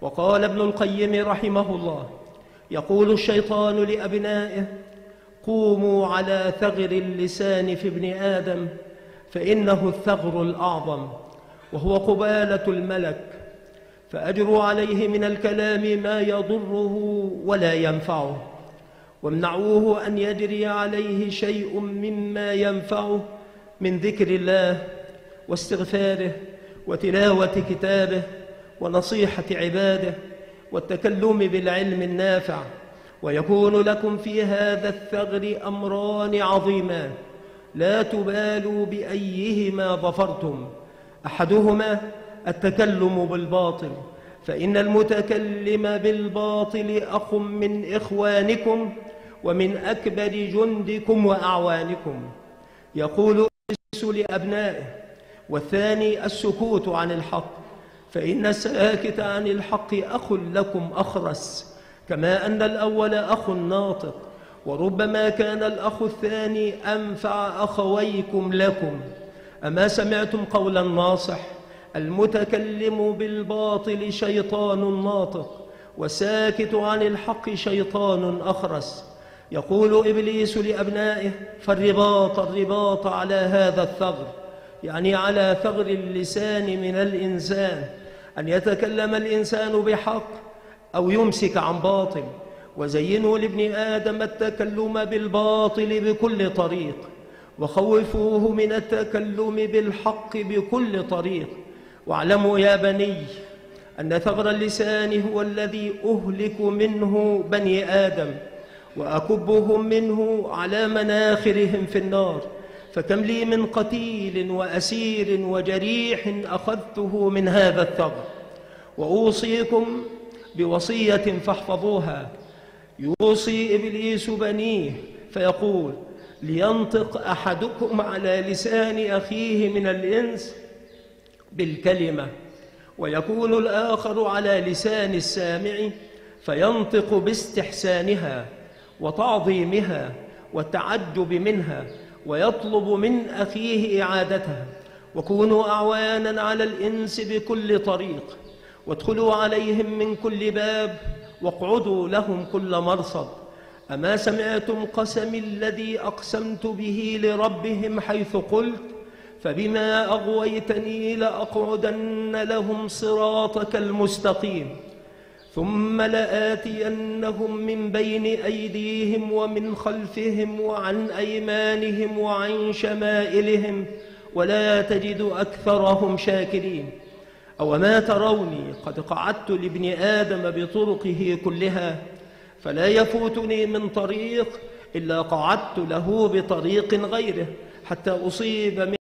وقال ابن القيم رحمه الله يقول الشيطان لأبنائه قوموا على ثغر اللسان في ابن آدم فإنه الثغر الأعظم وهو قبالة الملك فأجروا عليه من الكلام ما يضره ولا ينفعه وامنعوه أن يجري عليه شيء مما ينفعه من ذكر الله واستغفاره وتلاوة كتابه ونصيحة عباده والتكلم بالعلم النافع ويكون لكم في هذا الثغر أمران عظيمان لا تبالوا بأيهما ظفرتم. أحدهما التكلم بالباطل فإن المتكلم بالباطل أخ من إخوانكم ومن أكبر جندكم وأعوانكم. يقول لأبنائه والثاني السكوت عن الحق فإن الساكت عن الحق أخ لكم أخرس كما أن الأول أخ ناطق وربما كان الأخ الثاني أنفع أخويكم لكم. أما سمعتم قول الناصح المتكلم بالباطل شيطان ناطق وساكت عن الحق شيطان أخرس. يقول إبليس لأبنائه فالرباط الرباط على هذا الثغر يعني على ثغر اللسان من الإنسان. أن يتكلم الإنسان بحق أو يمسك عن باطل. وزينوا لابن آدم التكلم بالباطل بكل طريق وخوفوه من التكلم بالحق بكل طريق. واعلموا يا بني أن ثغر اللسان هو الذي أهلك منه بني آدم وأكبهم منه على مناخرهم في النار. فكم لي من قتيل وأسير وجريح أخذته من هذا الثغر. وأوصيكم بوصية فاحفظوها. يوصي إبليس بنيه فيقول لينطق أحدكم على لسان أخيه من الإنس بالكلمة ويكون الآخر على لسان السامع فينطق باستحسانها وتعظيمها والتعجب منها. ويطلب من أخيه إعادتها. وكونوا أعوانا على الإنس بكل طريق. وادخلوا عليهم من كل باب. واقعدوا لهم كل مرصد. أما سمعتم قسمي الذي أقسمت به لربهم حيث قلت فبما أغويتني لأقعدن لهم صراطك المستقيم. ثم لآتينهم من بين أيديهم ومن خلفهم وعن أيمانهم وعن شمائلهم ولا تجد أكثرهم شاكرين. أو ما تروني قد قعدت لابن آدم بطرقه كلها فلا يفوتني من طريق إلا قعدت له بطريق غيره حتى أصيب من